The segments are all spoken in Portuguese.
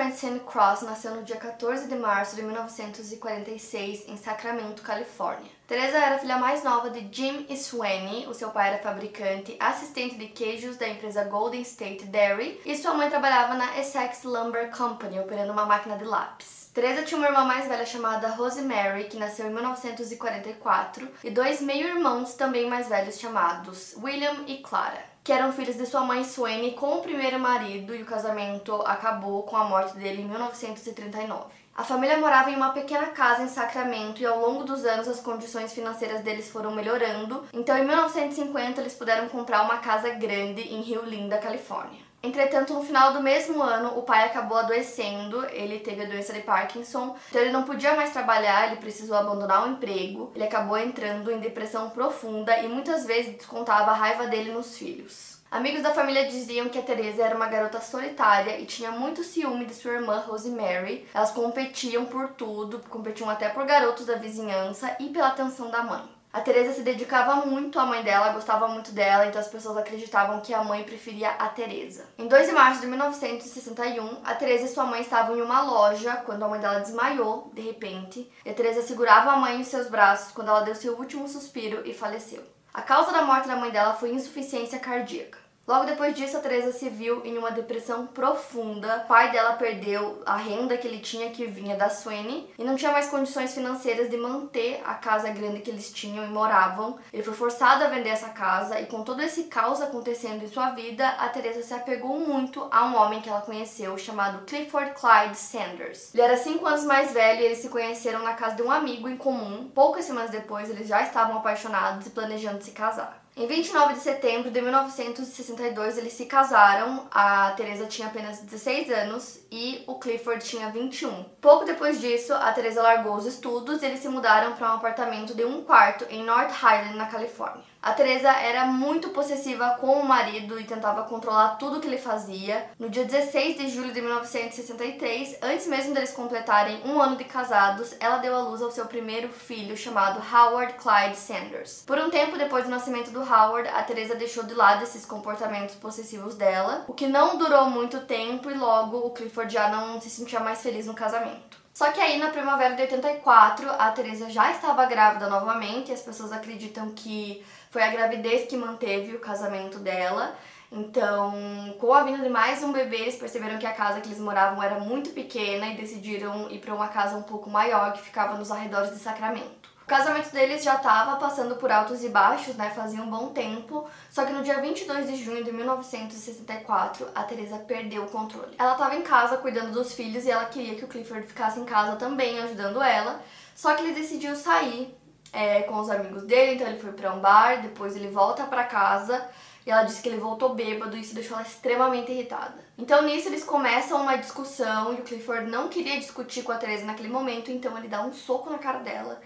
Francine Cross nasceu no dia 14 de março de 1946 em Sacramento, Califórnia. Teresa era a filha mais nova de Jim Sweeney, o seu pai era fabricante, assistente de queijos da empresa Golden State Dairy, e sua mãe trabalhava na Essex Lumber Company, operando uma máquina de lápis. Teresa tinha uma irmã mais velha chamada Rosemary, que nasceu em 1944, e dois meio-irmãos também mais velhos chamados William e Clara que eram filhos de sua mãe Swaney com o primeiro marido e o casamento acabou com a morte dele em 1939. A família morava em uma pequena casa em Sacramento e ao longo dos anos as condições financeiras deles foram melhorando, então em 1950 eles puderam comprar uma casa grande em Rio Linda, Califórnia. Entretanto, no final do mesmo ano, o pai acabou adoecendo, ele teve a doença de Parkinson, então ele não podia mais trabalhar, ele precisou abandonar o emprego, ele acabou entrando em depressão profunda e muitas vezes descontava a raiva dele nos filhos. Amigos da família diziam que a Teresa era uma garota solitária e tinha muito ciúme de sua irmã Rosemary. Elas competiam por tudo, competiam até por garotos da vizinhança e pela atenção da mãe. A Teresa se dedicava muito à mãe dela, gostava muito dela, então as pessoas acreditavam que a mãe preferia a Teresa. Em 2 de março de 1961, a Teresa e sua mãe estavam em uma loja quando a mãe dela desmaiou, de repente, e a Teresa segurava a mãe em seus braços quando ela deu seu último suspiro e faleceu. A causa da morte da mãe dela foi insuficiência cardíaca. Logo depois disso, a Teresa se viu em uma depressão profunda. O pai dela perdeu a renda que ele tinha, que vinha da Sweeney, e não tinha mais condições financeiras de manter a casa grande que eles tinham e moravam. Ele foi forçado a vender essa casa, e com todo esse caos acontecendo em sua vida, a Teresa se apegou muito a um homem que ela conheceu, chamado Clifford Clyde Sanders. Ele era cinco anos mais velho e eles se conheceram na casa de um amigo em comum. Poucas semanas depois, eles já estavam apaixonados e planejando se casar. Em 29 de setembro de 1962, eles se casaram. A Teresa tinha apenas 16 anos e o Clifford tinha 21. Pouco depois disso, a Teresa largou os estudos e eles se mudaram para um apartamento de um quarto em North Highland, na Califórnia. A Teresa era muito possessiva com o marido e tentava controlar tudo que ele fazia. No dia 16 de julho de 1963, antes mesmo deles completarem um ano de casados, ela deu à luz ao seu primeiro filho, chamado Howard Clyde Sanders. Por um tempo depois do nascimento do Howard, a Teresa deixou de lado esses comportamentos possessivos dela, o que não durou muito tempo e logo o Clifford já não se sentia mais feliz no casamento. Só que aí na primavera de 84, a Teresa já estava grávida novamente, e as pessoas acreditam que foi a gravidez que manteve o casamento dela. Então, com a vinda de mais um bebê, eles perceberam que a casa que eles moravam era muito pequena e decidiram ir para uma casa um pouco maior que ficava nos arredores de Sacramento. O casamento deles já estava passando por altos e baixos, né? Fazia um bom tempo. Só que no dia 22 de junho de 1964, a Teresa perdeu o controle. Ela estava em casa cuidando dos filhos e ela queria que o Clifford ficasse em casa também, ajudando ela. Só que ele decidiu sair é, com os amigos dele, então ele foi para um bar, depois ele volta para casa e ela disse que ele voltou bêbado e isso deixou ela extremamente irritada. Então nisso eles começam uma discussão e o Clifford não queria discutir com a Teresa naquele momento, então ele dá um soco na cara dela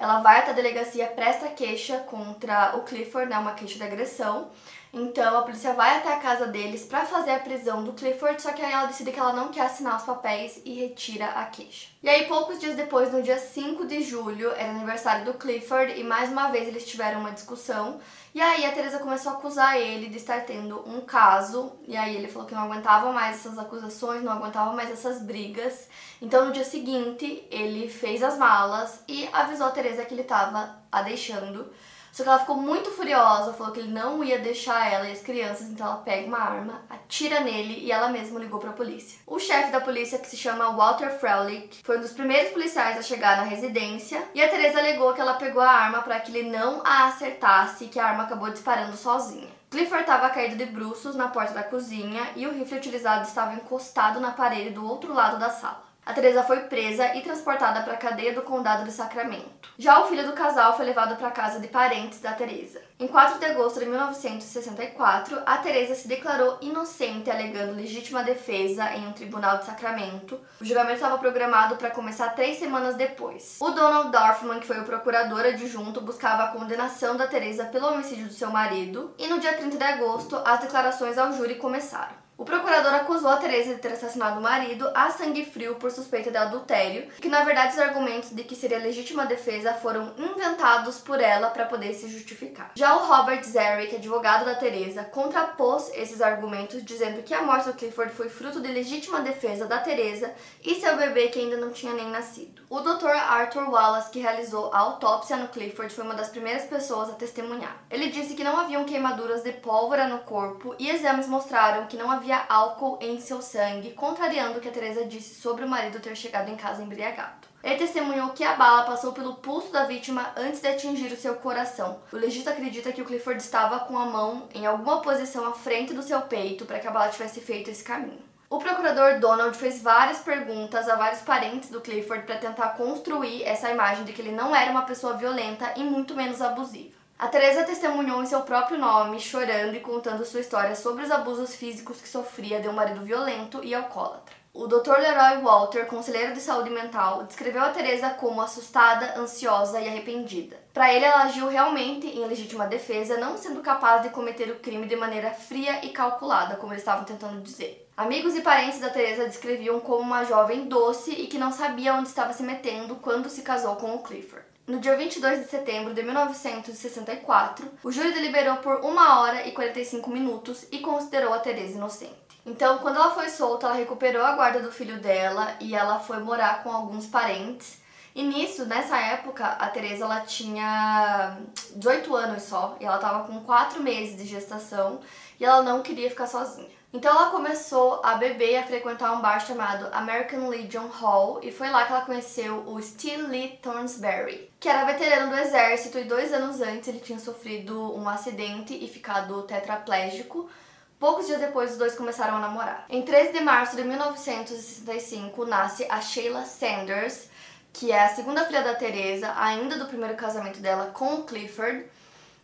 ela vai até a delegacia, presta queixa contra o Clifford, né, uma queixa de agressão. Então a polícia vai até a casa deles para fazer a prisão do Clifford, só que aí ela decide que ela não quer assinar os papéis e retira a queixa. E aí poucos dias depois, no dia 5 de julho, era aniversário do Clifford e mais uma vez eles tiveram uma discussão. E aí a Teresa começou a acusar ele de estar tendo um caso, e aí ele falou que não aguentava mais essas acusações, não aguentava mais essas brigas. Então no dia seguinte, ele fez as malas e avisou a Teresa que ele estava a deixando. Só que ela ficou muito furiosa, falou que ele não ia deixar ela e as crianças, então ela pega uma arma, atira nele e ela mesma ligou para a polícia. O chefe da polícia, que se chama Walter Frelick, foi um dos primeiros policiais a chegar na residência e a Teresa alegou que ela pegou a arma para que ele não a acertasse e que a arma acabou disparando sozinha. Clifford estava caído de bruços na porta da cozinha e o rifle utilizado estava encostado na parede do outro lado da sala. A Teresa foi presa e transportada para a cadeia do condado de Sacramento. Já o filho do casal foi levado para a casa de parentes da Teresa. Em 4 de agosto de 1964, a Teresa se declarou inocente alegando legítima defesa em um tribunal de Sacramento. O julgamento estava programado para começar três semanas depois. O Donald Dorfman, que foi o procurador adjunto, buscava a condenação da Teresa pelo homicídio do seu marido, e no dia 30 de agosto as declarações ao júri começaram. O procurador acusou a Teresa de ter assassinado o marido a sangue frio por suspeita de adultério, que na verdade os argumentos de que seria legítima defesa foram inventados por ela para poder se justificar. Já o Robert Zerick, advogado da Teresa, contrapôs esses argumentos dizendo que a morte do Clifford foi fruto de legítima defesa da Teresa e seu bebê que ainda não tinha nem nascido. O Dr. Arthur Wallace, que realizou a autópsia no Clifford, foi uma das primeiras pessoas a testemunhar. Ele disse que não haviam queimaduras de pólvora no corpo e exames mostraram que não havia havia álcool em seu sangue, contrariando o que a Teresa disse sobre o marido ter chegado em casa embriagado. Ele testemunhou que a bala passou pelo pulso da vítima antes de atingir o seu coração. O legista acredita que o Clifford estava com a mão em alguma posição à frente do seu peito para que a bala tivesse feito esse caminho. O procurador Donald fez várias perguntas a vários parentes do Clifford para tentar construir essa imagem de que ele não era uma pessoa violenta e muito menos abusiva. A Teresa testemunhou em seu próprio nome, chorando e contando sua história sobre os abusos físicos que sofria de um marido violento e alcoólatra. O Dr. Leroy Walter, conselheiro de saúde mental, descreveu a Teresa como assustada, ansiosa e arrependida. Para ele, ela agiu realmente em legítima defesa, não sendo capaz de cometer o crime de maneira fria e calculada, como eles estavam tentando dizer. Amigos e parentes da Teresa descreviam como uma jovem doce e que não sabia onde estava se metendo quando se casou com o Clifford. No dia 22 de setembro de 1964, o júri deliberou por 1 hora e 45 minutos e considerou a Teresa inocente. Então, quando ela foi solta, ela recuperou a guarda do filho dela e ela foi morar com alguns parentes. E nisso, nessa época, a Teresa ela tinha 18 anos só e ela estava com 4 meses de gestação e ela não queria ficar sozinha. Então ela começou a beber e a frequentar um bar chamado American Legion Hall e foi lá que ela conheceu o Steve Lee Thornsberry, que era veterano do exército e dois anos antes ele tinha sofrido um acidente e ficado tetraplégico. Poucos dias depois, os dois começaram a namorar. Em 13 de março de 1965, nasce a Sheila Sanders, que é a segunda filha da Teresa, ainda do primeiro casamento dela com o Clifford.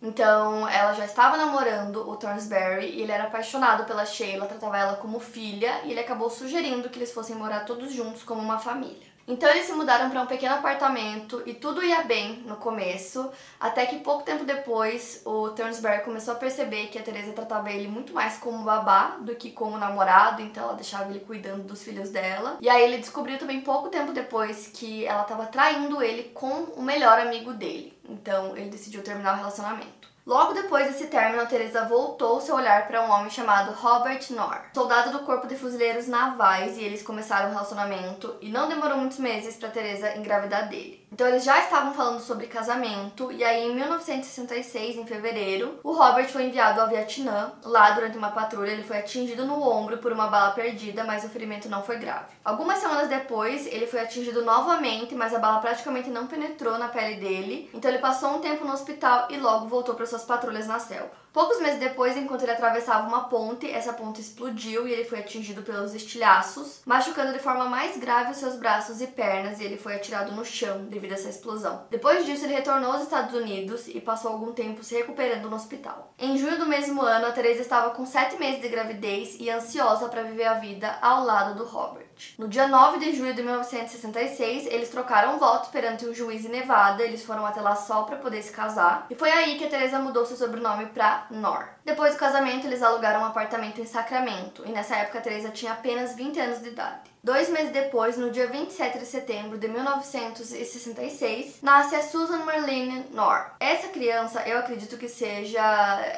Então, ela já estava namorando o Thornsberry e ele era apaixonado pela Sheila, tratava ela como filha e ele acabou sugerindo que eles fossem morar todos juntos como uma família. Então eles se mudaram para um pequeno apartamento e tudo ia bem no começo, até que pouco tempo depois o Turnsberry começou a perceber que a Teresa tratava ele muito mais como babá do que como namorado, então ela deixava ele cuidando dos filhos dela. E aí ele descobriu também pouco tempo depois que ela estava traindo ele com o melhor amigo dele. Então ele decidiu terminar o relacionamento. Logo depois desse término, Teresa voltou seu olhar para um homem chamado Robert Knorr, soldado do Corpo de Fuzileiros Navais, e eles começaram um relacionamento e não demorou muitos meses para Teresa engravidar dele. Então eles já estavam falando sobre casamento e aí em 1966, em fevereiro, o Robert foi enviado ao Vietnã. Lá durante uma patrulha ele foi atingido no ombro por uma bala perdida, mas o ferimento não foi grave. Algumas semanas depois, ele foi atingido novamente, mas a bala praticamente não penetrou na pele dele. Então ele passou um tempo no hospital e logo voltou para suas patrulhas na selva. Poucos meses depois, enquanto ele atravessava uma ponte, essa ponte explodiu e ele foi atingido pelos estilhaços, machucando de forma mais grave os seus braços e pernas, e ele foi atirado no chão devido a essa explosão. Depois disso, ele retornou aos Estados Unidos e passou algum tempo se recuperando no hospital. Em junho do mesmo ano, a Teresa estava com 7 meses de gravidez e ansiosa para viver a vida ao lado do Robert. No dia 9 de julho de 1966, eles trocaram votos perante um juiz em Nevada, eles foram até lá só para poder se casar, e foi aí que a Teresa mudou seu sobrenome para Nor. Depois do casamento, eles alugaram um apartamento em Sacramento, e nessa época a Teresa tinha apenas 20 anos de idade. Dois meses depois, no dia 27 de setembro de 1966, nasce a Susan Marlene Nor. Essa criança, eu acredito que seja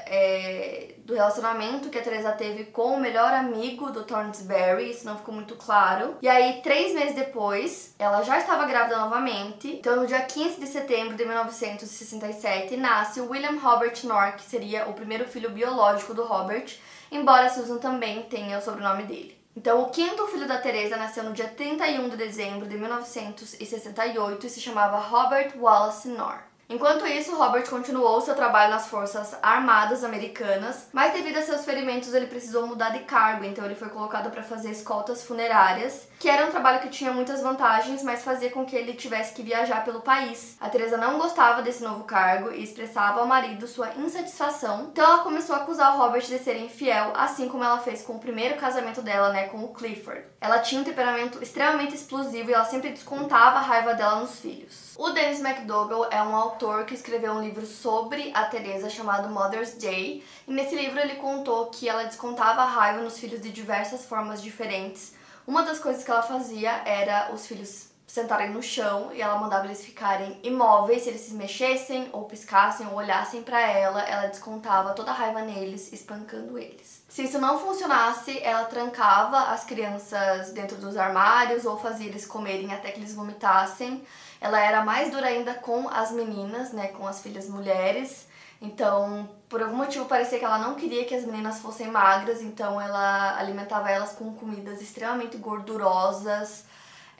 é, do relacionamento que a Teresa teve com o melhor amigo do Thornsberry, isso não ficou muito claro. E aí, três meses depois, ela já estava grávida novamente. Então, no dia 15 de setembro de 1967, nasce o William Robert Nor, que seria o primeiro filho biológico do Robert, embora Susan também tenha o sobrenome dele. Então, o quinto filho da Teresa nasceu no dia 31 de dezembro de 1968 e se chamava Robert Wallace Knorr. Enquanto isso, Robert continuou seu trabalho nas Forças Armadas Americanas, mas devido a seus ferimentos ele precisou mudar de cargo, então ele foi colocado para fazer escoltas funerárias que era um trabalho que tinha muitas vantagens, mas fazia com que ele tivesse que viajar pelo país. A Teresa não gostava desse novo cargo e expressava ao marido sua insatisfação, então ela começou a acusar o Robert de ser infiel, assim como ela fez com o primeiro casamento dela, né, com o Clifford. Ela tinha um temperamento extremamente explosivo e ela sempre descontava a raiva dela nos filhos. O Dennis McDougall é um autor que escreveu um livro sobre a Teresa chamado Mother's Day, e nesse livro ele contou que ela descontava a raiva nos filhos de diversas formas diferentes. Uma das coisas que ela fazia era os filhos sentarem no chão e ela mandava eles ficarem imóveis, se eles se mexessem ou piscassem ou olhassem para ela, ela descontava toda a raiva neles, espancando eles. Se isso não funcionasse, ela trancava as crianças dentro dos armários ou fazia eles comerem até que eles vomitassem. Ela era mais dura ainda com as meninas, né, com as filhas mulheres. Então, por algum motivo parecia que ela não queria que as meninas fossem magras, então ela alimentava elas com comidas extremamente gordurosas.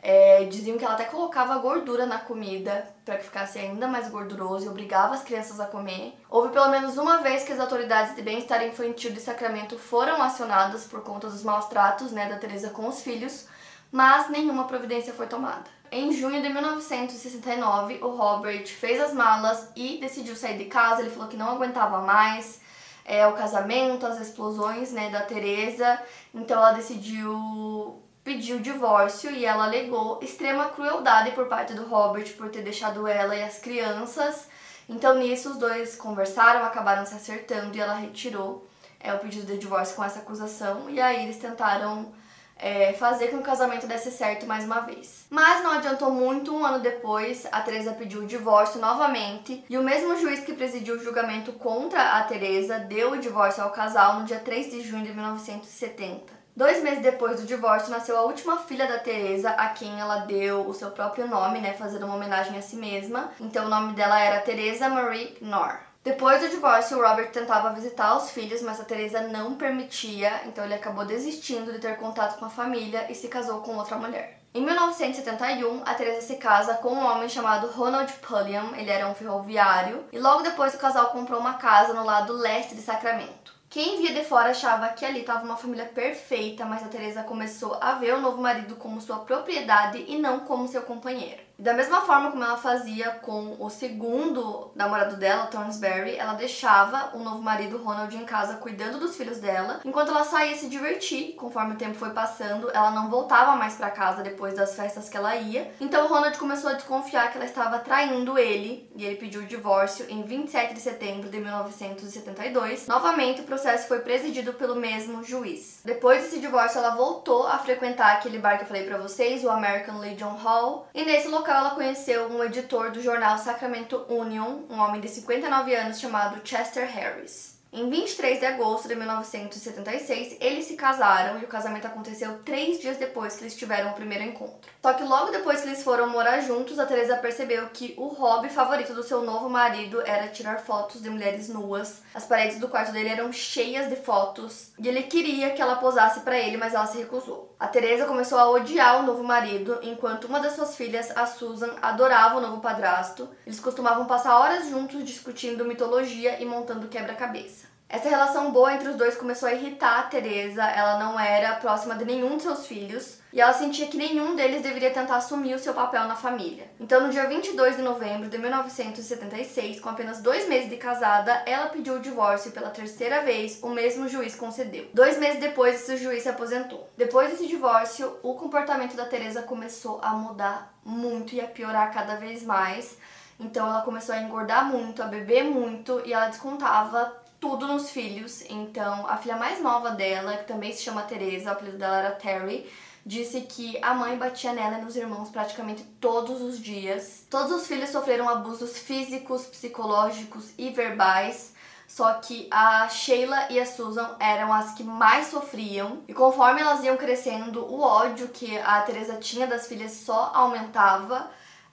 É, diziam que ela até colocava gordura na comida para que ficasse ainda mais gorduroso e obrigava as crianças a comer. Houve pelo menos uma vez que as autoridades de bem-estar infantil de Sacramento foram acionadas por conta dos maus tratos né, da Teresa com os filhos, mas nenhuma providência foi tomada. Em junho de 1969, o Robert fez as malas e decidiu sair de casa. Ele falou que não aguentava mais é, o casamento, as explosões né, da Teresa. Então ela decidiu pedir o divórcio e ela alegou extrema crueldade por parte do Robert por ter deixado ela e as crianças. Então nisso os dois conversaram, acabaram se acertando e ela retirou é, o pedido de divórcio com essa acusação. E aí eles tentaram é, fazer com que o casamento desse certo mais uma vez. Mas não adiantou muito, um ano depois, a Teresa pediu o divórcio novamente e o mesmo juiz que presidiu o julgamento contra a Teresa deu o divórcio ao casal no dia 3 de junho de 1970. Dois meses depois do divórcio, nasceu a última filha da Teresa, a quem ela deu o seu próprio nome, né, fazendo uma homenagem a si mesma. Então o nome dela era Teresa Marie Knorr. Depois do divórcio, o Robert tentava visitar os filhos, mas a Teresa não permitia, então ele acabou desistindo de ter contato com a família e se casou com outra mulher. Em 1971, a Teresa se casa com um homem chamado Ronald Pulliam, ele era um ferroviário, e logo depois o casal comprou uma casa no lado leste de Sacramento. Quem via de fora achava que ali estava uma família perfeita, mas a Teresa começou a ver o novo marido como sua propriedade e não como seu companheiro. Da mesma forma como ela fazia com o segundo namorado dela, Thornsberry, ela deixava o novo marido Ronald em casa cuidando dos filhos dela, enquanto ela saía se divertir. Conforme o tempo foi passando, ela não voltava mais para casa depois das festas que ela ia. Então Ronald começou a desconfiar que ela estava traindo ele e ele pediu o divórcio em 27 de setembro de 1972. Novamente, o processo foi presidido pelo mesmo juiz. Depois desse divórcio, ela voltou a frequentar aquele bar que eu falei para vocês, o American Legion Hall, e nesse local local, ela conheceu um editor do jornal Sacramento Union, um homem de 59 anos chamado Chester Harris. Em 23 de agosto de 1976, eles se casaram e o casamento aconteceu três dias depois que eles tiveram o primeiro encontro. Só que logo depois que eles foram morar juntos, a Teresa percebeu que o hobby favorito do seu novo marido era tirar fotos de mulheres nuas. As paredes do quarto dele eram cheias de fotos e ele queria que ela posasse para ele, mas ela se recusou. A Teresa começou a odiar o novo marido, enquanto uma das suas filhas, a Susan, adorava o novo padrasto. Eles costumavam passar horas juntos discutindo mitologia e montando quebra-cabeça. Essa relação boa entre os dois começou a irritar a Teresa. Ela não era próxima de nenhum de seus filhos e ela sentia que nenhum deles deveria tentar assumir o seu papel na família. Então, no dia 22 de novembro de 1976, com apenas dois meses de casada, ela pediu o divórcio pela terceira vez. O mesmo juiz concedeu. Dois meses depois, esse juiz se aposentou. Depois desse divórcio, o comportamento da Teresa começou a mudar muito e a piorar cada vez mais. Então ela começou a engordar muito, a beber muito e ela descontava tudo nos filhos. Então, a filha mais nova dela, que também se chama Teresa, o apelido dela era Terry, disse que a mãe batia nela e nos irmãos praticamente todos os dias. Todos os filhos sofreram abusos físicos, psicológicos e verbais. Só que a Sheila e a Susan eram as que mais sofriam. E conforme elas iam crescendo, o ódio que a Teresa tinha das filhas só aumentava.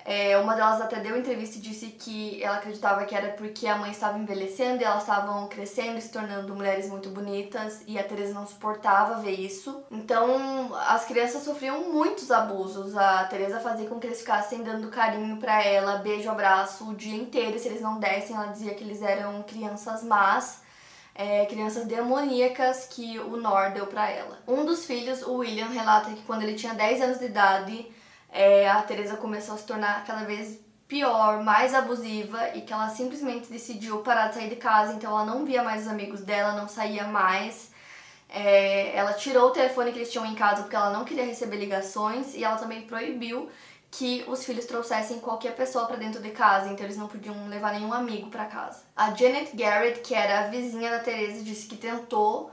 É, uma delas até deu entrevista e disse que ela acreditava que era porque a mãe estava envelhecendo e elas estavam crescendo se tornando mulheres muito bonitas e a Teresa não suportava ver isso. Então as crianças sofriam muitos abusos. A Teresa fazia com que eles ficassem dando carinho para ela, beijo, abraço o dia inteiro. Se eles não dessem, ela dizia que eles eram crianças más. é, crianças demoníacas que o Nor deu para ela. Um dos filhos, o William, relata que quando ele tinha 10 anos de idade, é, a Teresa começou a se tornar cada vez pior, mais abusiva e que ela simplesmente decidiu parar de sair de casa, então ela não via mais os amigos dela, não saía mais. É, ela tirou o telefone que eles tinham em casa porque ela não queria receber ligações e ela também proibiu que os filhos trouxessem qualquer pessoa para dentro de casa, então eles não podiam levar nenhum amigo para casa. A Janet Garrett, que era a vizinha da Teresa, disse que tentou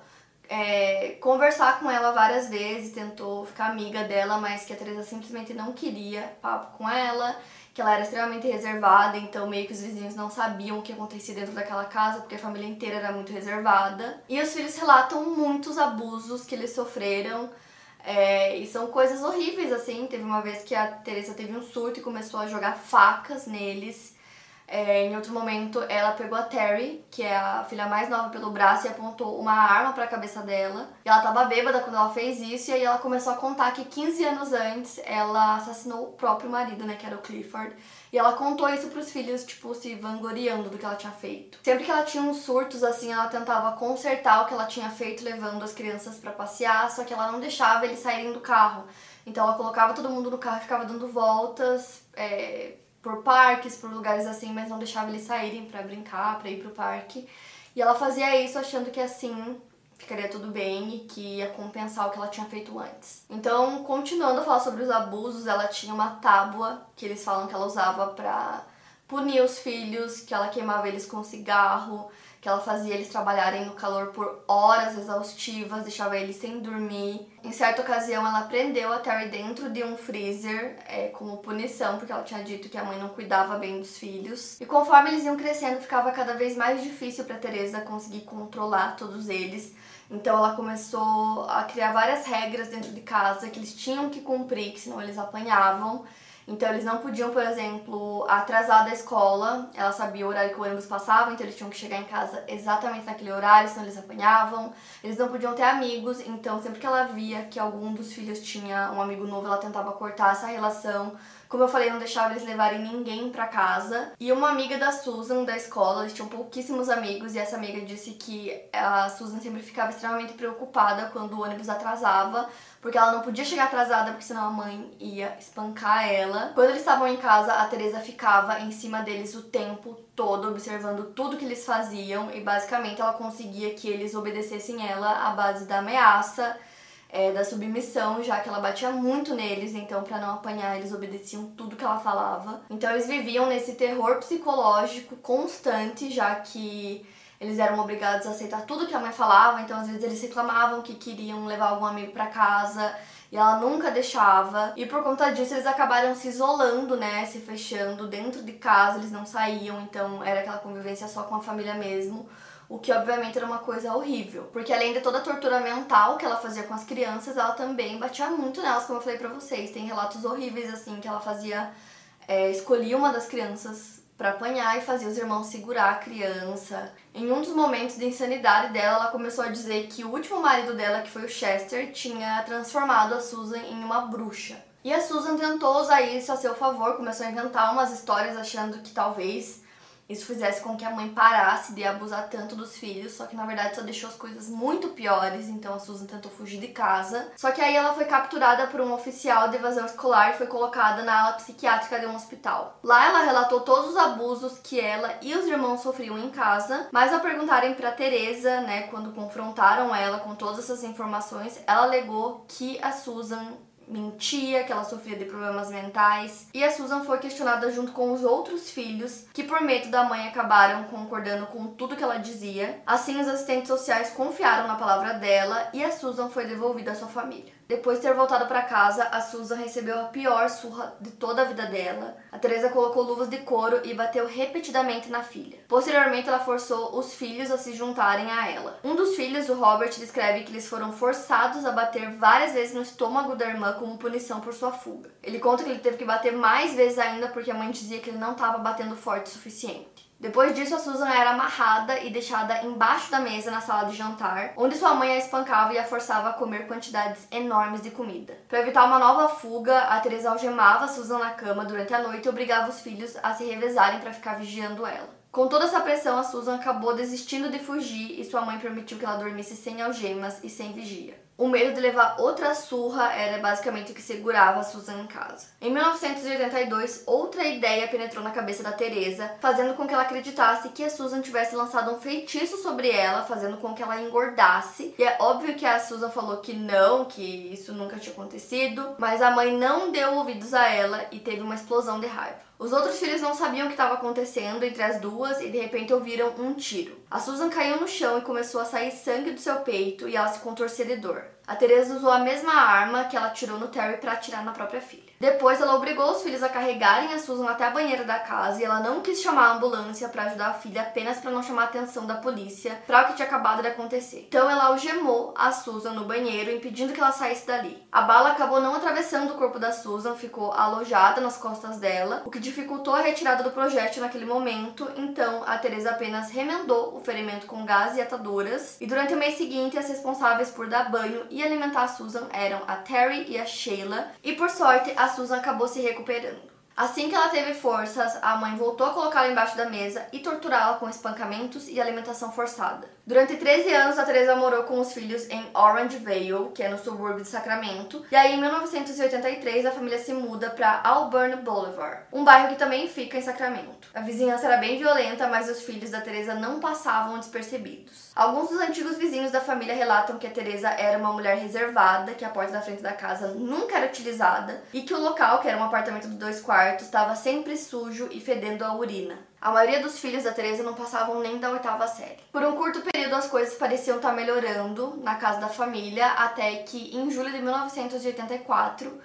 é, conversar com ela várias vezes, tentou ficar amiga dela, mas que a Teresa simplesmente não queria papo com ela, que ela era extremamente reservada, então meio que os vizinhos não sabiam o que acontecia dentro daquela casa, porque a família inteira era muito reservada. E os filhos relatam muitos abusos que eles sofreram é, e são coisas horríveis, assim. Teve uma vez que a Teresa teve um surto e começou a jogar facas neles. É, em outro momento, ela pegou a Terry, que é a filha mais nova, pelo braço e apontou uma arma para a cabeça dela. E ela tava bêbada quando ela fez isso, e aí ela começou a contar que 15 anos antes ela assassinou o próprio marido, né, que era o Clifford. E ela contou isso pros filhos, tipo, se vangloriando do que ela tinha feito. Sempre que ela tinha uns surtos, assim, ela tentava consertar o que ela tinha feito, levando as crianças para passear, só que ela não deixava eles saírem do carro. Então ela colocava todo mundo no carro e ficava dando voltas é, por parques, por lugares assim, mas não deixava eles saírem para brincar, para ir pro parque. E ela fazia isso achando que assim ficaria tudo bem e que ia compensar o que ela tinha feito antes. Então, continuando a falar sobre os abusos, ela tinha uma tábua que eles falam que ela usava pra punir os filhos, que ela queimava eles com cigarro, que ela fazia eles trabalharem no calor por horas exaustivas, deixava eles sem dormir. Em certa ocasião, ela prendeu a Terry dentro de um freezer é, como punição, porque ela tinha dito que a mãe não cuidava bem dos filhos. E conforme eles iam crescendo, ficava cada vez mais difícil para Teresa conseguir controlar todos eles. Então ela começou a criar várias regras dentro de casa que eles tinham que cumprir, que senão eles apanhavam. Então eles não podiam, por exemplo, atrasar da escola. Ela sabia o horário que o ônibus passava, então eles tinham que chegar em casa exatamente naquele horário, senão eles apanhavam. Eles não podiam ter amigos, então sempre que ela via que algum dos filhos tinha um amigo novo, ela tentava cortar essa relação como eu falei, não deixava eles levarem ninguém para casa. E uma amiga da Susan da escola, eles tinham pouquíssimos amigos, e essa amiga disse que a Susan sempre ficava extremamente preocupada quando o ônibus atrasava, porque ela não podia chegar atrasada, porque senão a mãe ia espancar ela. Quando eles estavam em casa, a Teresa ficava em cima deles o tempo todo, observando tudo que eles faziam, e basicamente ela conseguia que eles obedecessem ela à base da ameaça é, da submissão, já que ela batia muito neles, então para não apanhar eles obedeciam tudo que ela falava. Então eles viviam nesse terror psicológico constante, já que eles eram obrigados a aceitar tudo que a mãe falava, então às vezes eles reclamavam que queriam levar algum amigo para casa e ela nunca deixava. E por conta disso eles acabaram se isolando, né, se fechando dentro de casa, eles não saíam, então era aquela convivência só com a família mesmo o que obviamente era uma coisa horrível, porque além de toda a tortura mental que ela fazia com as crianças, ela também batia muito nelas, como eu falei pra vocês. Tem relatos horríveis assim que ela fazia, é, escolhia uma das crianças para apanhar e fazia os irmãos segurar a criança. Em um dos momentos de insanidade dela, ela começou a dizer que o último marido dela, que foi o Chester, tinha transformado a Susan em uma bruxa. E a Susan tentou usar isso a seu favor, começou a inventar umas histórias achando que talvez isso fizesse com que a mãe parasse de abusar tanto dos filhos, só que na verdade só deixou as coisas muito piores, então a Susan tentou fugir de casa. Só que aí ela foi capturada por um oficial de evasão escolar e foi colocada na ala psiquiátrica de um hospital. Lá ela relatou todos os abusos que ela e os irmãos sofriam em casa, mas ao perguntarem para Teresa, né, quando confrontaram ela com todas essas informações, ela alegou que a Susan mentia, que ela sofria de problemas mentais. E a Susan foi questionada junto com os outros filhos, que por medo da mãe acabaram concordando com tudo que ela dizia. Assim, os assistentes sociais confiaram na palavra dela e a Susan foi devolvida à sua família. Depois de ter voltado para casa, a Susan recebeu a pior surra de toda a vida dela. A Teresa colocou luvas de couro e bateu repetidamente na filha. Posteriormente, ela forçou os filhos a se juntarem a ela. Um dos filhos, o Robert, descreve que eles foram forçados a bater várias vezes no estômago da irmã como punição por sua fuga. Ele conta que ele teve que bater mais vezes ainda porque a mãe dizia que ele não estava batendo forte o suficiente. Depois disso, a Susan era amarrada e deixada embaixo da mesa na sala de jantar, onde sua mãe a espancava e a forçava a comer quantidades enormes de comida. Para evitar uma nova fuga, a Teresa algemava Susan na cama durante a noite e obrigava os filhos a se revezarem para ficar vigiando ela. Com toda essa pressão, a Susan acabou desistindo de fugir e sua mãe permitiu que ela dormisse sem algemas e sem vigia. O medo de levar outra surra era basicamente o que segurava a Susan em casa. Em 1982, outra ideia penetrou na cabeça da Teresa, fazendo com que ela acreditasse que a Susan tivesse lançado um feitiço sobre ela, fazendo com que ela engordasse. E é óbvio que a Susan falou que não, que isso nunca tinha acontecido, mas a mãe não deu ouvidos a ela e teve uma explosão de raiva. Os outros filhos não sabiam o que estava acontecendo entre as duas e de repente ouviram um tiro. A Susan caiu no chão e começou a sair sangue do seu peito e ela se contorcia de dor. A Teresa usou a mesma arma que ela tirou no Terry para atirar na própria filha. Depois, ela obrigou os filhos a carregarem a Susan até a banheira da casa e ela não quis chamar a ambulância para ajudar a filha apenas para não chamar a atenção da polícia para o que tinha acabado de acontecer. Então, ela algemou a Susan no banheiro, impedindo que ela saísse dali. A bala acabou não atravessando o corpo da Susan, ficou alojada nas costas dela, o que dificultou a retirada do projétil naquele momento. Então, a Teresa apenas remendou o ferimento com gás e ataduras. E durante o mês seguinte, as responsáveis por dar banho e alimentar a Susan eram a Terry e a Sheila. E por sorte, a Susan acabou se recuperando. Assim que ela teve forças, a mãe voltou a colocá-la embaixo da mesa e torturá-la com espancamentos e alimentação forçada. Durante 13 anos, a Teresa morou com os filhos em Orange Vale, que é no subúrbio de Sacramento. E aí, em 1983, a família se muda para Auburn Boulevard, um bairro que também fica em Sacramento. A vizinhança era bem violenta, mas os filhos da Teresa não passavam despercebidos. Alguns dos antigos vizinhos da família relatam que a Teresa era uma mulher reservada, que a porta da frente da casa nunca era utilizada e que o local, que era um apartamento de dois quartos, estava sempre sujo e fedendo a urina. A maioria dos filhos da Teresa não passavam nem da oitava série. Por um curto período as coisas pareciam estar melhorando na casa da família, até que em julho de 1984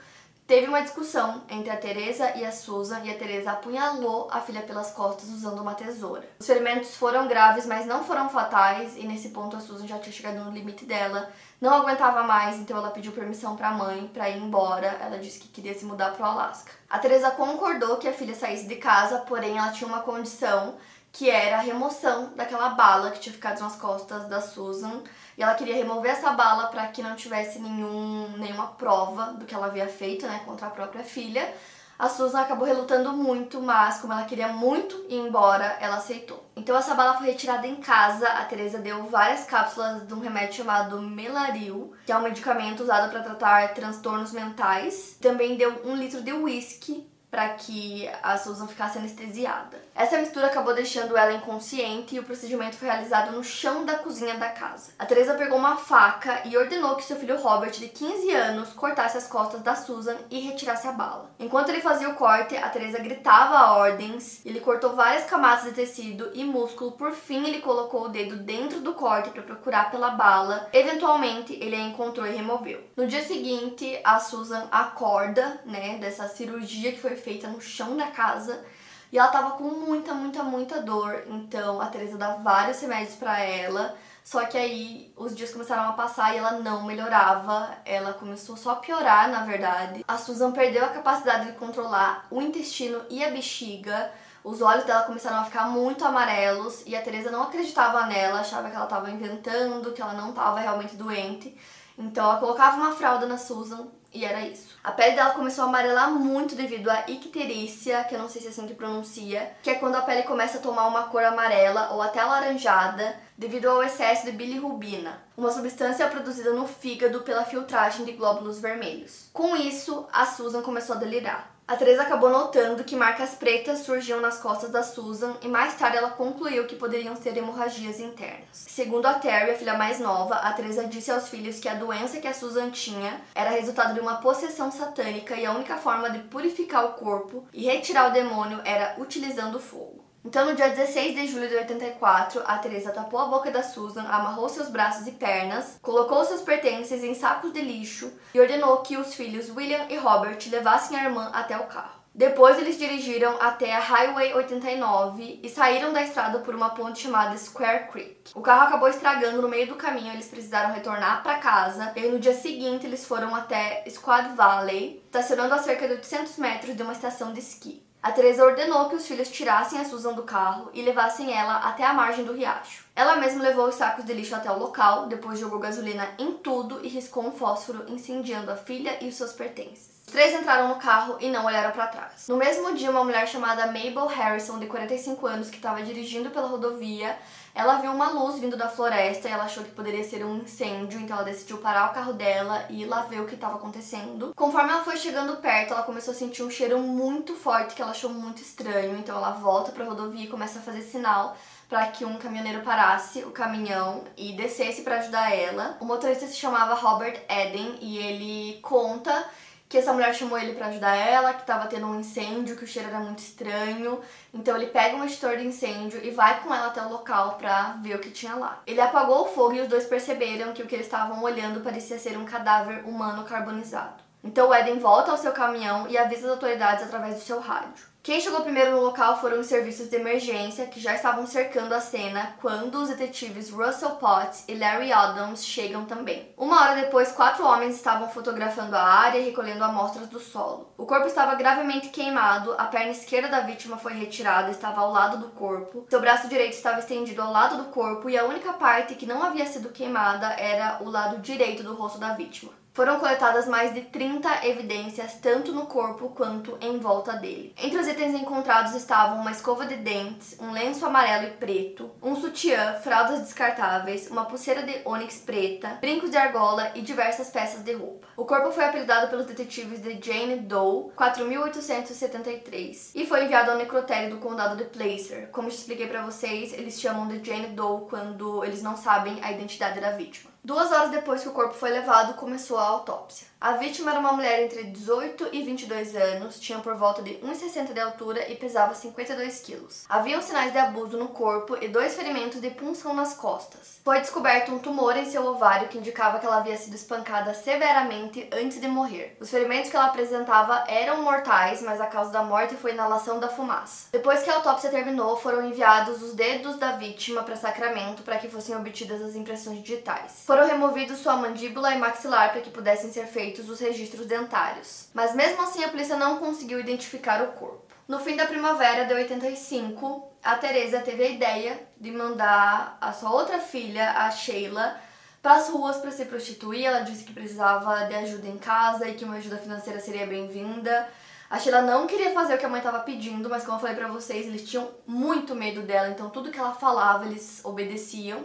teve uma discussão entre a Teresa e a Susan e a Teresa apunhalou a filha pelas costas usando uma tesoura. Os ferimentos foram graves, mas não foram fatais e nesse ponto a Susan já tinha chegado no limite dela não aguentava mais, então ela pediu permissão para a mãe para ir embora. Ela disse que queria se mudar para o Alasca. A Teresa concordou que a filha saísse de casa, porém ela tinha uma condição que era a remoção daquela bala que tinha ficado nas costas da Susan. E ela queria remover essa bala para que não tivesse nenhum, nenhuma prova do que ela havia feito, né, contra a própria filha. A Susan acabou relutando muito, mas como ela queria muito ir embora, ela aceitou. Então essa bala foi retirada em casa. A Teresa deu várias cápsulas de um remédio chamado Melaril, que é um medicamento usado para tratar transtornos mentais. Também deu um litro de uísque para que a Susan ficasse anestesiada. Essa mistura acabou deixando ela inconsciente e o procedimento foi realizado no chão da cozinha da casa. A Teresa pegou uma faca e ordenou que seu filho Robert, de 15 anos, cortasse as costas da Susan e retirasse a bala. Enquanto ele fazia o corte, a Teresa gritava ordens, ele cortou várias camadas de tecido e músculo, por fim ele colocou o dedo dentro do corte para procurar pela bala. Eventualmente, ele a encontrou e removeu. No dia seguinte, a Susan acorda, né, dessa cirurgia que foi feita no chão da casa. E ela tava com muita, muita, muita dor. Então a Teresa dá vários remédios para ela. Só que aí os dias começaram a passar e ela não melhorava. Ela começou só a piorar, na verdade. A Susan perdeu a capacidade de controlar o intestino e a bexiga. Os olhos dela começaram a ficar muito amarelos e a Teresa não acreditava nela, achava que ela estava inventando, que ela não estava realmente doente. Então ela colocava uma fralda na Susan e era isso. A pele dela começou a amarelar muito devido à icterícia, que eu não sei se é assim que pronuncia, que é quando a pele começa a tomar uma cor amarela ou até alaranjada devido ao excesso de bilirrubina, uma substância produzida no fígado pela filtragem de glóbulos vermelhos. Com isso, a Susan começou a delirar. A Teresa acabou notando que marcas pretas surgiam nas costas da Susan e mais tarde ela concluiu que poderiam ser hemorragias internas. Segundo a Terry, a filha mais nova, a Teresa disse aos filhos que a doença que a Susan tinha era resultado de uma possessão satânica e a única forma de purificar o corpo e retirar o demônio era utilizando fogo. Então, no dia 16 de julho de 84, a Teresa tapou a boca da Susan, amarrou seus braços e pernas, colocou seus pertences em sacos de lixo e ordenou que os filhos William e Robert levassem a irmã até o carro. Depois eles dirigiram até a Highway 89 e saíram da estrada por uma ponte chamada Square Creek. O carro acabou estragando no meio do caminho, eles precisaram retornar para casa. E no dia seguinte eles foram até Squad Valley, estacionando a cerca de 800 metros de uma estação de esqui. A Teresa ordenou que os filhos tirassem a Susan do carro e levassem ela até a margem do riacho. Ela mesma levou os sacos de lixo até o local, depois jogou gasolina em tudo e riscou um fósforo incendiando a filha e os seus pertences. Os três entraram no carro e não olharam para trás. No mesmo dia, uma mulher chamada Mabel Harrison, de 45 anos, que estava dirigindo pela rodovia, ela viu uma luz vindo da floresta e ela achou que poderia ser um incêndio, então ela decidiu parar o carro dela e ir lá ver o que estava acontecendo. Conforme ela foi chegando perto, ela começou a sentir um cheiro muito forte que ela achou muito estranho, então ela volta para a rodovia e começa a fazer sinal para que um caminhoneiro parasse o caminhão e descesse para ajudar ela. O motorista se chamava Robert Eden e ele conta que essa mulher chamou ele para ajudar ela, que estava tendo um incêndio, que o cheiro era muito estranho. Então ele pega um extintor de incêndio e vai com ela até o local para ver o que tinha lá. Ele apagou o fogo e os dois perceberam que o que eles estavam olhando parecia ser um cadáver humano carbonizado. Então o Eden volta ao seu caminhão e avisa as autoridades através do seu rádio. Quem chegou primeiro no local foram os serviços de emergência, que já estavam cercando a cena quando os detetives Russell Potts e Larry Adams chegam também. Uma hora depois, quatro homens estavam fotografando a área e recolhendo amostras do solo. O corpo estava gravemente queimado, a perna esquerda da vítima foi retirada, estava ao lado do corpo, seu braço direito estava estendido ao lado do corpo e a única parte que não havia sido queimada era o lado direito do rosto da vítima. Foram coletadas mais de 30 evidências, tanto no corpo quanto em volta dele. Entre os itens encontrados estavam uma escova de dentes, um lenço amarelo e preto, um sutiã, fraldas descartáveis, uma pulseira de ônix preta, brincos de argola e diversas peças de roupa. O corpo foi apelidado pelos detetives de Jane Doe 4873 e foi enviado ao necrotério do condado de Placer. Como já expliquei para vocês, eles chamam de Jane Doe quando eles não sabem a identidade da vítima. Duas horas depois que o corpo foi levado, começou a autópsia. A vítima era uma mulher entre 18 e 22 anos, tinha por volta de 1,60 de altura e pesava 52 quilos. Havia sinais de abuso no corpo e dois ferimentos de punção nas costas. Foi descoberto um tumor em seu ovário que indicava que ela havia sido espancada severamente antes de morrer. Os ferimentos que ela apresentava eram mortais, mas a causa da morte foi inalação da fumaça. Depois que a autópsia terminou, foram enviados os dedos da vítima para Sacramento para que fossem obtidas as impressões digitais. Foram removidos sua mandíbula e maxilar para que pudessem ser feitos feitos os registros dentários. Mas mesmo assim a polícia não conseguiu identificar o corpo. No fim da primavera de 85, a Teresa teve a ideia de mandar a sua outra filha, a Sheila, para as ruas para se prostituir. Ela disse que precisava de ajuda em casa e que uma ajuda financeira seria bem-vinda. A Sheila não queria fazer o que a mãe estava pedindo, mas como eu falei para vocês, eles tinham muito medo dela, então tudo que ela falava eles obedeciam.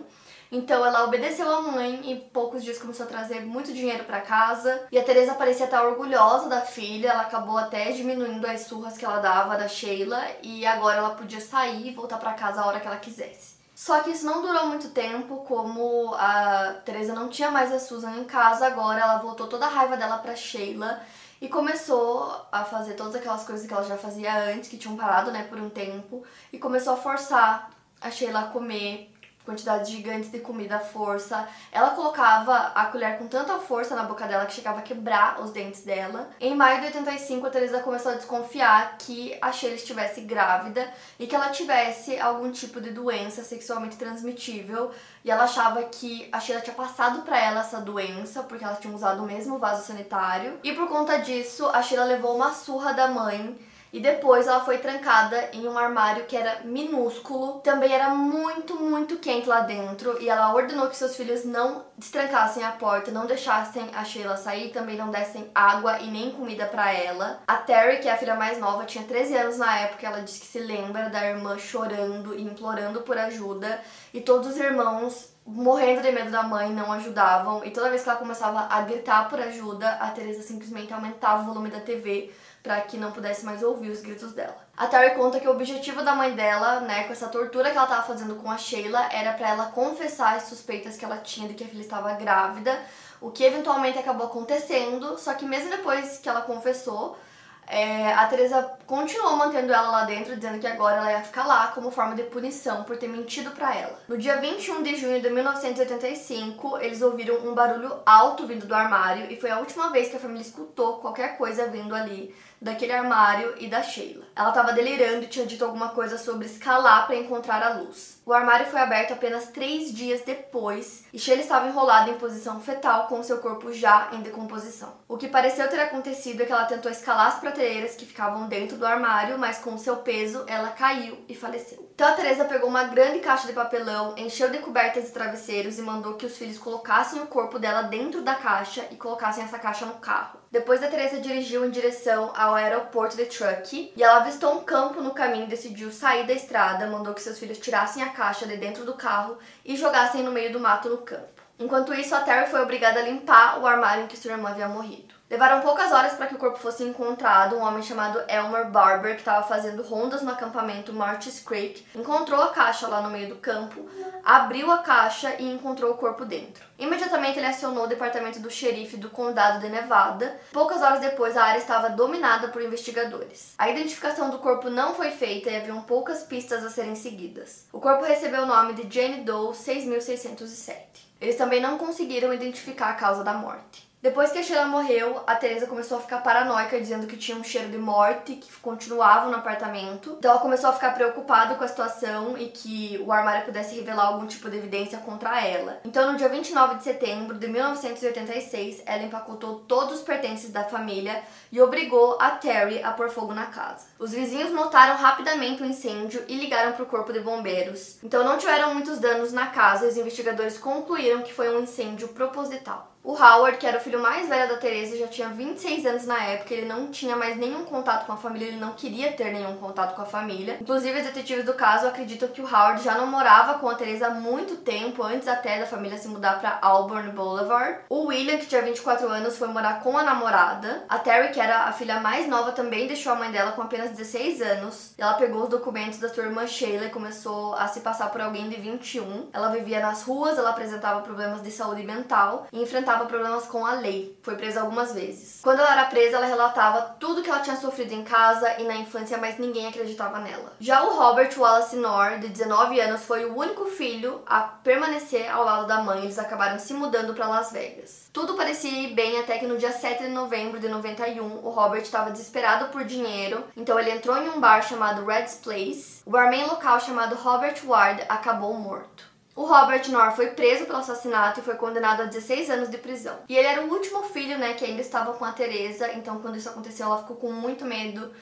Então ela obedeceu a mãe e poucos dias começou a trazer muito dinheiro para casa. E a Teresa parecia estar orgulhosa da filha, ela acabou até diminuindo as surras que ela dava da Sheila e agora ela podia sair e voltar para casa a hora que ela quisesse. Só que isso não durou muito tempo, como a Teresa não tinha mais a Susan em casa, agora ela voltou toda a raiva dela para Sheila e começou a fazer todas aquelas coisas que ela já fazia antes, que tinham parado, né, por um tempo, e começou a forçar a Sheila a comer quantidades gigantes de comida à força. Ela colocava a colher com tanta força na boca dela que chegava a quebrar os dentes dela. Em maio de 85, a Teresa começou a desconfiar que a Sheila estivesse grávida e que ela tivesse algum tipo de doença sexualmente transmitível. E ela achava que a Sheila tinha passado para ela essa doença, porque elas tinham usado o mesmo vaso sanitário. E por conta disso, a Sheila levou uma surra da mãe e depois ela foi trancada em um armário que era minúsculo. Também era muito, muito quente lá dentro. E ela ordenou que seus filhos não destrancassem a porta, não deixassem a Sheila sair, também não dessem água e nem comida para ela. A Terry, que é a filha mais nova, tinha 13 anos na época. Ela disse que se lembra da irmã chorando e implorando por ajuda. E todos os irmãos morrendo de medo da mãe, não ajudavam. E toda vez que ela começava a gritar por ajuda, a Teresa simplesmente aumentava o volume da TV para que não pudesse mais ouvir os gritos dela. A Terry conta que o objetivo da mãe dela, né, com essa tortura que ela estava fazendo com a Sheila, era para ela confessar as suspeitas que ela tinha de que a filha estava grávida, o que eventualmente acabou acontecendo, só que mesmo depois que ela confessou, é, a Teresa continuou mantendo ela lá dentro, dizendo que agora ela ia ficar lá como forma de punição por ter mentido para ela. No dia 21 de junho de 1985, eles ouviram um barulho alto vindo do armário e foi a última vez que a família escutou qualquer coisa vindo ali daquele armário e da Sheila. Ela estava delirando e tinha dito alguma coisa sobre escalar para encontrar a luz. O armário foi aberto apenas três dias depois e Sheila estava enrolada em posição fetal com seu corpo já em decomposição. O que pareceu ter acontecido é que ela tentou escalar as prateleiras que ficavam dentro do armário, mas com seu peso ela caiu e faleceu. Então a Teresa pegou uma grande caixa de papelão, encheu de cobertas e travesseiros e mandou que os filhos colocassem o corpo dela dentro da caixa e colocassem essa caixa no carro. Depois a Teresa dirigiu em direção ao aeroporto de Truckee e ela avistou um campo no caminho decidiu sair da estrada, mandou que seus filhos tirassem a caixa de dentro do carro e jogassem no meio do mato no campo. Enquanto isso, a Terry foi obrigada a limpar o armário em que sua irmã havia morrido. Levaram poucas horas para que o corpo fosse encontrado. Um homem chamado Elmer Barber, que estava fazendo rondas no acampamento Marches Creek, encontrou a caixa lá no meio do campo, abriu a caixa e encontrou o corpo dentro. Imediatamente ele acionou o departamento do xerife do condado de Nevada. Poucas horas depois, a área estava dominada por investigadores. A identificação do corpo não foi feita e haviam poucas pistas a serem seguidas. O corpo recebeu o nome de Jane Doe 6607. Eles também não conseguiram identificar a causa da morte. Depois que a Sheila morreu, a Teresa começou a ficar paranoica, dizendo que tinha um cheiro de morte que continuava no apartamento. Então ela começou a ficar preocupada com a situação e que o armário pudesse revelar algum tipo de evidência contra ela. Então no dia 29 de setembro de 1986, ela empacotou todos os pertences da família e obrigou a Terry a pôr fogo na casa. Os vizinhos notaram rapidamente o incêndio e ligaram para o corpo de bombeiros. Então não tiveram muitos danos na casa e os investigadores concluíram que foi um incêndio proposital. O Howard, que era o filho mais velho da Teresa, já tinha 26 anos na época, ele não tinha mais nenhum contato com a família, ele não queria ter nenhum contato com a família. Inclusive, os detetives do caso acreditam que o Howard já não morava com a Teresa há muito tempo, antes até da família se mudar para Auburn Boulevard. O William, que tinha 24 anos, foi morar com a namorada. A Terry, que era a filha mais nova, também deixou a mãe dela com apenas 16 anos. Ela pegou os documentos da sua irmã Sheila e começou a se passar por alguém de 21. Ela vivia nas ruas, ela apresentava problemas de saúde mental e enfrentava enfrentava problemas com a lei. Foi presa algumas vezes. Quando ela era presa, ela relatava tudo que ela tinha sofrido em casa e na infância, mas ninguém acreditava nela. Já o Robert Wallace Knorr, de 19 anos, foi o único filho a permanecer ao lado da mãe. Eles acabaram se mudando para Las Vegas. Tudo parecia ir bem até que no dia 7 de novembro de 91, o Robert estava desesperado por dinheiro, então ele entrou em um bar chamado Red's Place. O barman local chamado Robert Ward acabou morto. O Robert Knorr foi preso pelo assassinato e foi condenado a 16 anos de prisão. E ele era o último filho, né, que ainda estava com a Teresa, então quando isso aconteceu, ela ficou com muito medo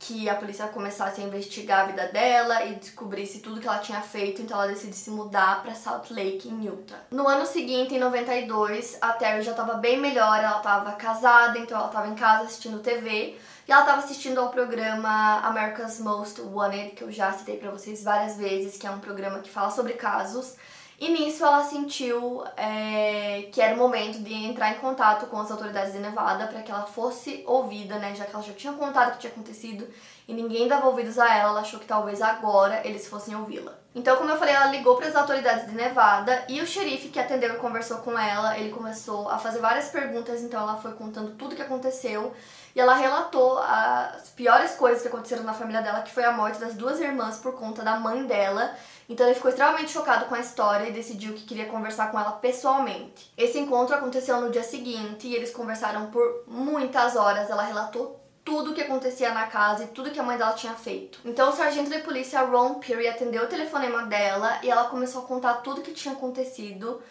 que a polícia começasse a investigar a vida dela e descobrisse tudo que ela tinha feito, então ela decide se mudar para Salt Lake, em Utah. No ano seguinte, em 92, a Terry já estava bem melhor, ela estava casada, então ela estava em casa assistindo TV, e ela estava assistindo ao programa America's Most Wanted, que eu já citei para vocês várias vezes, que é um programa que fala sobre casos. E nisso ela sentiu é, que era o momento de entrar em contato com as autoridades de Nevada para que ela fosse ouvida, né? Já que ela já tinha contado o que tinha acontecido e ninguém dava ouvidos a ela, ela achou que talvez agora eles fossem ouvi-la. Então, como eu falei, ela ligou para as autoridades de Nevada e o xerife que atendeu e conversou com ela, ele começou a fazer várias perguntas, então ela foi contando tudo o que aconteceu e ela relatou as piores coisas que aconteceram na família dela, que foi a morte das duas irmãs por conta da mãe dela. Então ele ficou extremamente chocado com a história e decidiu que queria conversar com ela pessoalmente. Esse encontro aconteceu no dia seguinte e eles conversaram por muitas horas. Ela relatou tudo o que acontecia na casa e tudo que a mãe dela tinha feito. Então o sargento de polícia Ron Peary atendeu o telefonema dela e ela começou a contar tudo o que tinha acontecido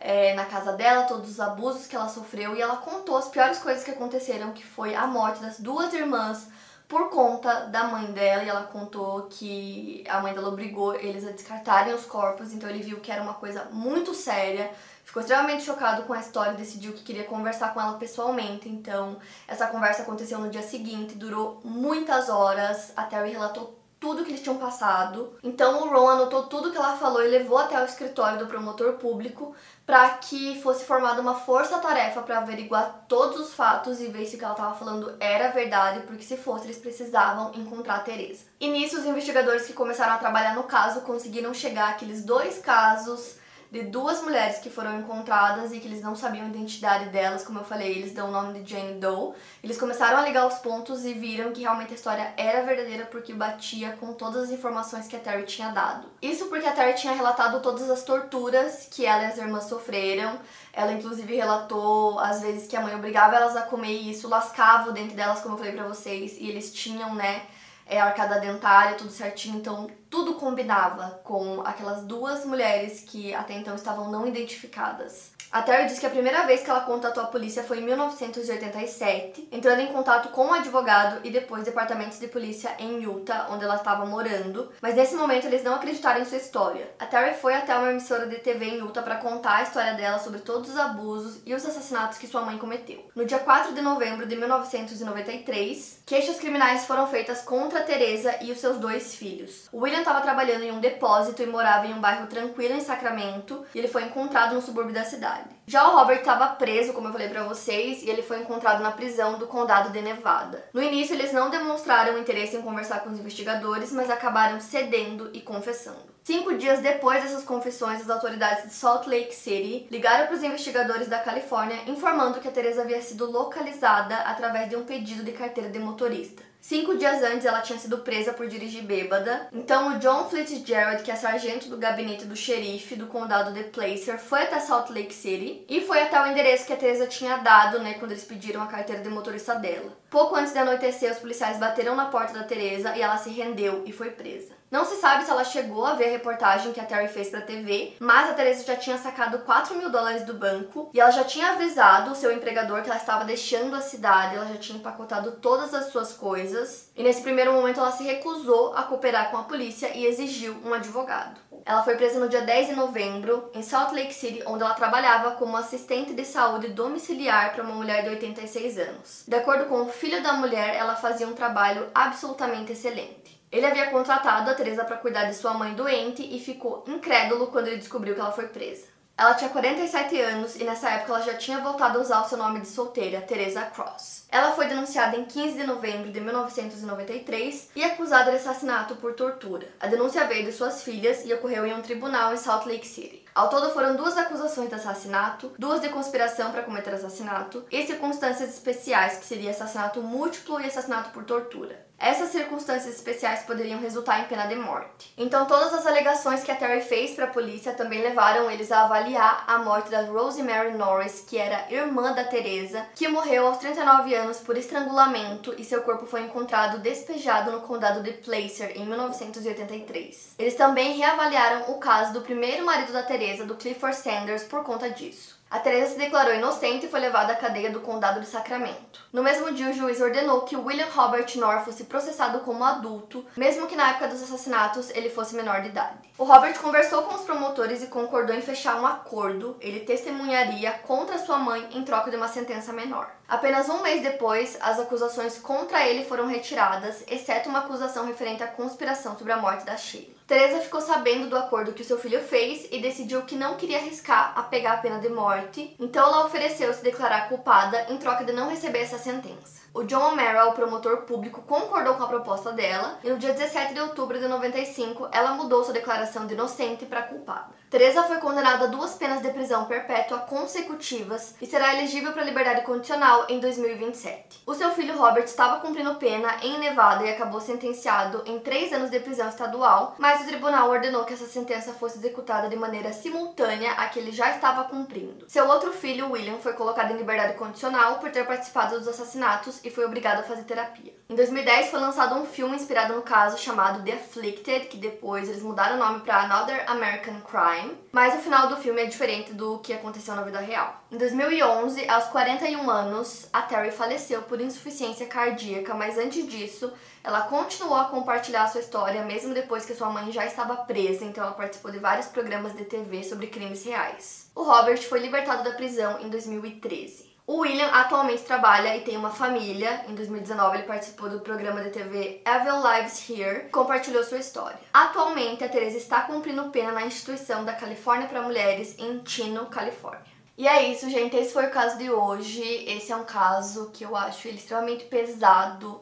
é, na casa dela, todos os abusos que ela sofreu e ela contou as piores coisas que aconteceram, que foi a morte das duas irmãs por conta da mãe dela e ela contou que a mãe dela obrigou eles a descartarem os corpos, então ele viu que era uma coisa muito séria, ficou extremamente chocado com a história e decidiu que queria conversar com ela pessoalmente. Então, essa conversa aconteceu no dia seguinte, durou muitas horas. A Terry relatou tudo que eles tinham passado. Então o Ron anotou tudo que ela falou e levou até o escritório do promotor público para que fosse formada uma força-tarefa para averiguar todos os fatos e ver se o que ela estava falando era verdade, porque se fosse eles precisavam encontrar a Teresa. E nisso os investigadores que começaram a trabalhar no caso conseguiram chegar àqueles dois casos de duas mulheres que foram encontradas e que eles não sabiam a identidade delas, como eu falei, eles dão o nome de Jane Doe. Eles começaram a ligar os pontos e viram que realmente a história era verdadeira porque batia com todas as informações que a Terry tinha dado. Isso porque a Terry tinha relatado todas as torturas que ela e as irmãs sofreram. Ela inclusive relatou as vezes que a mãe obrigava elas a comer isso, lascava o delas, como eu falei pra vocês, e eles tinham, né, é, arcada dentária, tudo certinho, então tudo combinava com aquelas duas mulheres que até então estavam não identificadas. A Terry diz que a primeira vez que ela contatou a polícia foi em 1987, entrando em contato com um advogado e depois departamentos de polícia em Utah, onde ela estava morando, mas nesse momento eles não acreditaram em sua história. A Terry foi até uma emissora de TV em Utah para contar a história dela sobre todos os abusos e os assassinatos que sua mãe cometeu. No dia 4 de novembro de 1993, queixas criminais foram feitas contra Teresa e os seus dois filhos. O William estava trabalhando em um depósito e morava em um bairro tranquilo em Sacramento, e ele foi encontrado no subúrbio da cidade. Já o Robert estava preso, como eu falei para vocês, e ele foi encontrado na prisão do condado de Nevada. No início, eles não demonstraram interesse em conversar com os investigadores, mas acabaram cedendo e confessando. Cinco dias depois dessas confissões, as autoridades de Salt Lake City ligaram para os investigadores da Califórnia informando que a Teresa havia sido localizada através de um pedido de carteira de motorista. Cinco dias antes, ela tinha sido presa por dirigir bêbada. Então, o John Fitzgerald, que é sargento do gabinete do xerife do condado de Placer, foi até Salt Lake City e foi até o endereço que a Teresa tinha dado, né, quando eles pediram a carteira de motorista dela. Pouco antes de anoitecer, os policiais bateram na porta da Teresa e ela se rendeu e foi presa. Não se sabe se ela chegou a ver a reportagem que a Terry fez pra TV, mas a Teresa já tinha sacado 4 mil dólares do banco e ela já tinha avisado o seu empregador que ela estava deixando a cidade, ela já tinha empacotado todas as suas coisas. E nesse primeiro momento ela se recusou a cooperar com a polícia e exigiu um advogado. Ela foi presa no dia 10 de novembro em Salt Lake City, onde ela trabalhava como assistente de saúde domiciliar para uma mulher de 86 anos. De acordo com o filho da mulher, ela fazia um trabalho absolutamente excelente. Ele havia contratado a Teresa para cuidar de sua mãe doente e ficou incrédulo quando ele descobriu que ela foi presa. Ela tinha 47 anos e nessa época ela já tinha voltado a usar o seu nome de solteira, Teresa Cross. Ela foi denunciada em 15 de novembro de 1993 e acusada de assassinato por tortura. A denúncia veio de suas filhas e ocorreu em um tribunal em Salt Lake City. Ao todo foram duas acusações de assassinato, duas de conspiração para cometer assassinato e circunstâncias especiais, que seria assassinato múltiplo e assassinato por tortura. Essas circunstâncias especiais poderiam resultar em pena de morte. Então, todas as alegações que a Terry fez para a polícia também levaram eles a avaliar a morte da Rosemary Norris, que era irmã da Teresa, que morreu aos 39 anos por estrangulamento e seu corpo foi encontrado despejado no condado de Placer em 1983. Eles também reavaliaram o caso do primeiro marido da Teresa, do Clifford Sanders, por conta disso. A Teresa se declarou inocente e foi levada à cadeia do condado de Sacramento. No mesmo dia, o juiz ordenou que William Robert North fosse processado como adulto, mesmo que na época dos assassinatos ele fosse menor de idade. O Robert conversou com os promotores e concordou em fechar um acordo. Ele testemunharia contra sua mãe em troca de uma sentença menor. Apenas um mês depois, as acusações contra ele foram retiradas, exceto uma acusação referente à conspiração sobre a morte da Sheila. Teresa ficou sabendo do acordo que o seu filho fez e decidiu que não queria arriscar a pegar a pena de morte, então ela ofereceu se declarar culpada em troca de não receber essa sentença. O John O'Mara, o promotor público, concordou com a proposta dela e no dia 17 de outubro de 95 ela mudou sua declaração de inocente para culpada. Teresa foi condenada a duas penas de prisão perpétua consecutivas e será elegível para liberdade condicional em 2027. O seu filho Robert estava cumprindo pena em Nevada e acabou sentenciado em três anos de prisão estadual, mas o tribunal ordenou que essa sentença fosse executada de maneira simultânea à que ele já estava cumprindo. Seu outro filho, William, foi colocado em liberdade condicional por ter participado dos assassinatos e foi obrigado a fazer terapia. Em 2010 foi lançado um filme inspirado no caso chamado The Afflicted, que depois eles mudaram o nome para Another American Crime, mas o final do filme é diferente do que aconteceu na vida real. Em 2011, aos 41 anos, a Terry faleceu por insuficiência cardíaca, mas antes disso, ela continuou a compartilhar sua história mesmo depois que sua mãe já estava presa, então ela participou de vários programas de TV sobre crimes reais. O Robert foi libertado da prisão em 2013. O William atualmente trabalha e tem uma família. Em 2019 ele participou do programa de TV Evil Lives Here, compartilhou sua história. Atualmente a Teresa está cumprindo pena na instituição da Califórnia para Mulheres em Chino, Califórnia. E é isso, gente. Esse foi o caso de hoje. Esse é um caso que eu acho extremamente pesado.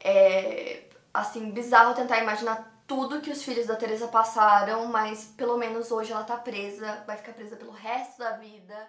É, assim, bizarro tentar imaginar tudo que os filhos da Teresa passaram, mas pelo menos hoje ela tá presa, vai ficar presa pelo resto da vida.